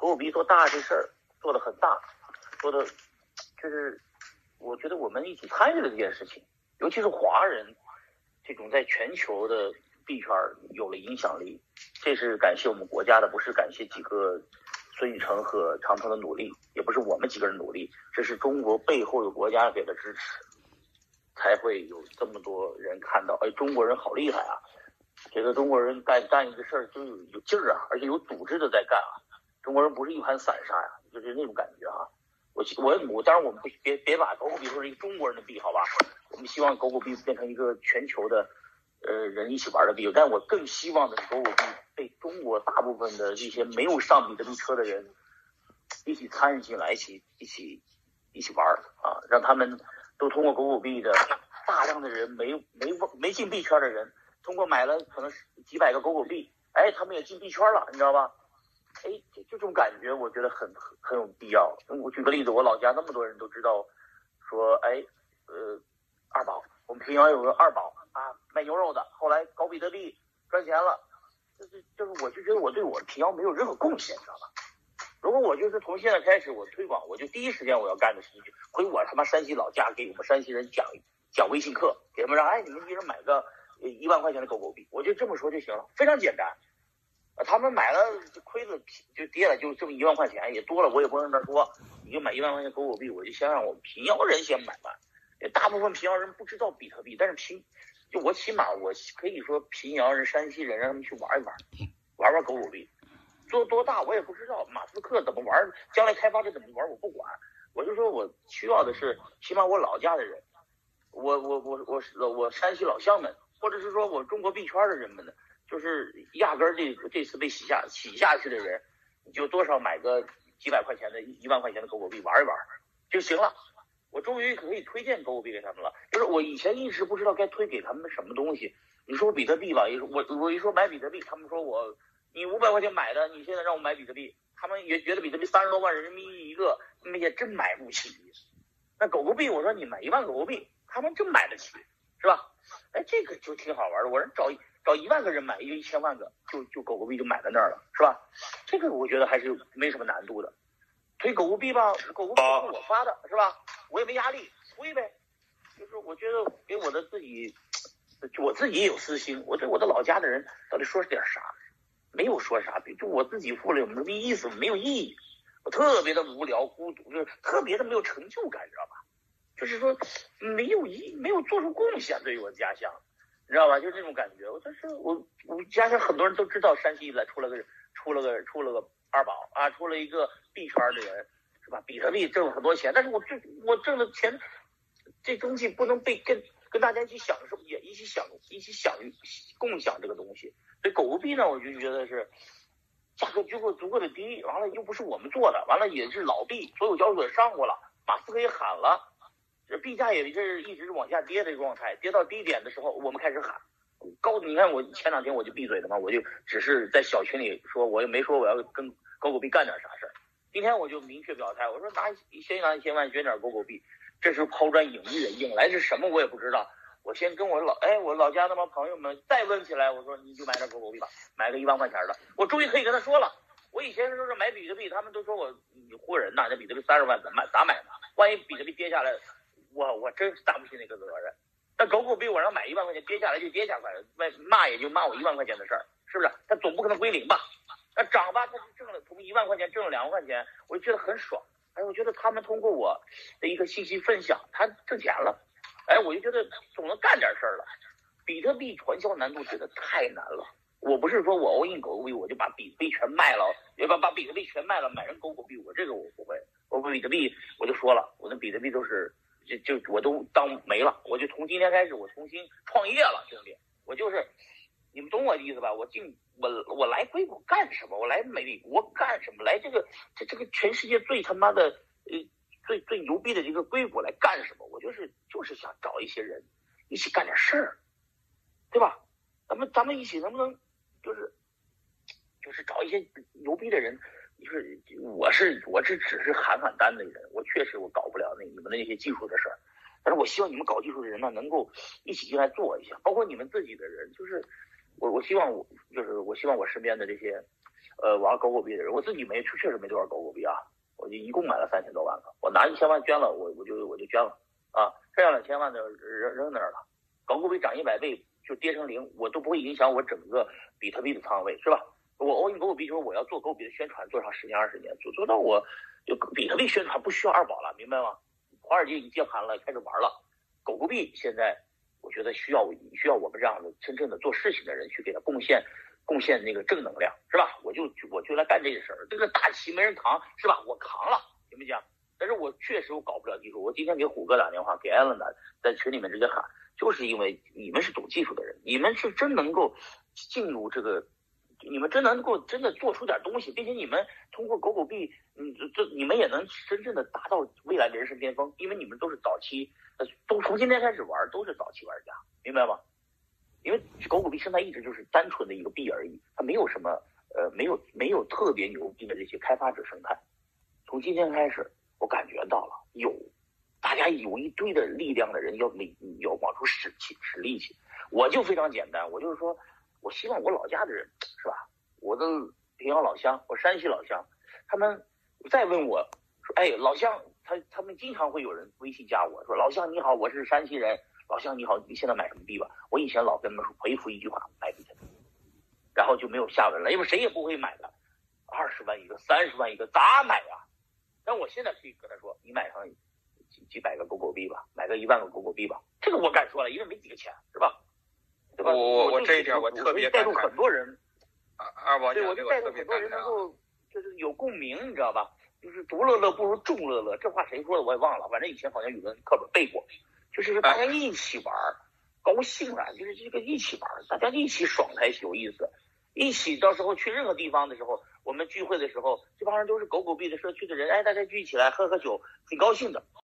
狗狗币做大这事儿做的很大，做的就是我觉得我们一起参与了这件事情，尤其是华人这种在全球的币圈有了影响力，这是感谢我们国家的，不是感谢几个孙宇晨和长城的努力，也不是我们几个人努力，这是中国背后的国家给的支持，才会有这么多人看到，哎，中国人好厉害啊！觉得中国人干干一个事儿就有有劲儿啊，而且有组织的在干啊。中国人不是一盘散沙呀，就是那种感觉哈。我我我当然我们不别别把狗狗币说成一个中国人的币好吧？我们希望狗狗币变成一个全球的呃人一起玩的币。但我更希望的是狗狗币被中国大部分的这些没有上比特币车的人一起参与进来，一起一起一起玩啊，让他们都通过狗狗币的大量的人没没没进币圈的人。通过买了可能几百个狗狗币，哎，他们也进币圈了，你知道吧？哎，就这种感觉，我觉得很很很有必要。我举个例子，我老家那么多人都知道，说，哎，呃，二宝，我们平遥有个二宝啊，卖牛肉的，后来搞比特币赚钱了，就是就是，我就觉得我对我平遥没有任何贡献，你知道吧？如果我就是从现在开始我推广，我就第一时间我要干的事情，就回我他妈山西老家，给我们山西人讲讲微信课，给他们让，哎，你们一人买个。一万块钱的狗狗币，我就这么说就行了，非常简单。他们买了亏了就跌了，就这么一万块钱也多了，我也不能那说，你就买一万块钱狗狗币，我就先让我们平遥人先买吧。大部分平遥人不知道比特币，但是平就我起码我可以说平遥人、山西人让他们去玩一玩，玩玩狗狗币，做多大我也不知道，马斯克怎么玩，将来开发者怎么玩我不管，我就说我需要的是起码我老家的人，我我我我我山西老乡们。或者是说我中国币圈的人们呢，就是压根儿这这次被洗下洗下去的人，你就多少买个几百块钱的一万块钱的狗狗币玩一玩就行了。我终于可以推荐狗狗币给他们了。就是我以前一直不知道该推给他们什么东西。你说比特币吧，一说我我一说买比特币，他们说我你五百块钱买的，你现在让我买比特币，他们也觉得比特币三十多万人民币一个，他们也真买不起。那狗狗币，我说你买一万狗狗币，他们真买得起，是吧？哎，这个就挺好玩的。我说找找一万个人买，一个一千万个，就就狗狗币就买在那儿了，是吧？这个我觉得还是没什么难度的。推狗狗币吧，狗狗币是我发的，是吧？我也没压力，推呗。就是我觉得给我的自己，我自己也有私心。我对我的老家的人到底说点啥？没有说啥，就我自己付了有什么意思？没有意义。我特别的无聊、孤独，就是特别的没有成就感，你知道吧？就是说，没有一没有做出贡献，对于我的家乡，你知道吧？就这种感觉。我就是我我家乡很多人都知道，山西来出了个出了个出了个二宝啊，出了一个币圈的人，是吧？比特币挣了很多钱，但是我挣我挣的钱，这东西不能被跟跟大家一起享受，也一起享一起享共享这个东西。所以狗币呢，我就觉得是价格足够足够的低，完了又不是我们做的，完了也是老币，所有交易所上过了，马斯克也喊了。这币价也是一直往下跌的状态，跌到低点的时候，我们开始喊高。你看我前两天我就闭嘴了嘛，我就只是在小群里说，我也没说我要跟狗狗币干点啥事儿。今天我就明确表态，我说拿先拿一千万捐点狗狗币，这是抛砖引玉，引来是什么我也不知道。我先跟我老哎我老家那帮朋友们再问起来，我说你就买点狗狗币吧，买个一万块钱的。我终于可以跟他说了，我以前说是买比特币，他们都说我你唬人呐，那比特币三十万怎买咋买的？万一比特币跌下来？我我真是担不起那个责任。那狗狗币我让买一万块钱跌下来就跌下来，卖骂也就骂我一万块钱的事儿，是不是？他总不可能归零吧？那涨吧，他就挣了从一万块钱挣了两万块钱，我就觉得很爽。哎，我觉得他们通过我的一个信息分享，他挣钱了。哎，我就觉得总能干点事儿了。比特币传销难度真的太难了。我不是说我 all in 狗狗币我就把比特币全卖了，要把把比特币全卖了买人狗狗币，我这个我不会。我比特币我就说了，我的比特币都是。就就我都当没了，我就从今天开始我重新创业了，兄弟，我就是，你们懂我的意思吧？我进我我来硅谷干什么？我来美国干什么？来这个这这个全世界最他妈的呃最最牛逼的这个硅谷来干什么？我就是就是想找一些人一起干点事儿，对吧？咱们咱们一起能不能就是就是找一些牛逼的人？就是我是我是只是喊喊单的人，我确实我搞不了那你们的那些技术的事儿，但是我希望你们搞技术的人呢，能够一起进来做一下，包括你们自己的人，就是我我希望我就是我希望我身边的这些呃玩狗狗币的人，我自己没确实没多少狗狗币啊，我就一共买了三千多万个，我拿一千万捐了，我我就我就捐了啊，剩下两千万的扔扔那儿了，狗狗币涨一百倍就跌成零，我都不会影响我整个比特币的仓位，是吧？我 all in 狗狗币就是我要做狗币的宣传，做上十年二十年，做做到我就比特币宣传不需要二宝了，明白吗？华尔街已经接盘了，开始玩了，狗狗币现在我觉得需要需要我们这样的真正的做事情的人去给他贡献贡献那个正能量，是吧？我就我就来干这个事儿，这个大旗没人扛，是吧？我扛了，行不行？但是我确实我搞不了技术，我今天给虎哥打电话，给艾伦打，在群里面直接喊，就是因为你们是懂技术的人，你们是真能够进入这个。你们真能够真的做出点东西，并且你们通过狗狗币，嗯，这这你们也能真正的达到未来的人生巅峰，因为你们都是早期，呃，都从今天开始玩都是早期玩家，明白吗？因为狗狗币生态一直就是单纯的一个币而已，它没有什么，呃，没有没有特别牛逼的这些开发者生态。从今天开始，我感觉到了有，大家有一堆的力量的人要力要往出使气使力气，我就非常简单，我就是说。我希望我老家的人？我的平遥老乡，我山西老乡，他们再问我说：“哎，老乡，他他们经常会有人微信加我说：‘老乡你好，我是山西人。’老乡你好，你现在买什么币吧？我以前老跟他们说回复一句话：买比特币，然后就没有下文了，因为谁也不会买的。二十万一个，三十万一个，咋买呀？但我现在可以跟他说：你买上几几百个狗狗币吧，买个一万个狗狗币吧。这个我敢说了，因为没几个钱，是吧？”我我我这一点我特别带动很多人，二二宝对我就带动很多人能够就是有共鸣，你知道吧？就是独乐乐不如众乐乐，这话谁说的我也忘了，反正以前好像语文课本背过。就是大家一起玩，高兴啊！就是这个一起玩，大家一起爽才有意思。一起到时候去任何地方的时候，我们聚会的时候，这帮人都是狗狗币的社区的人，哎，大家聚起来喝喝酒，挺高兴的。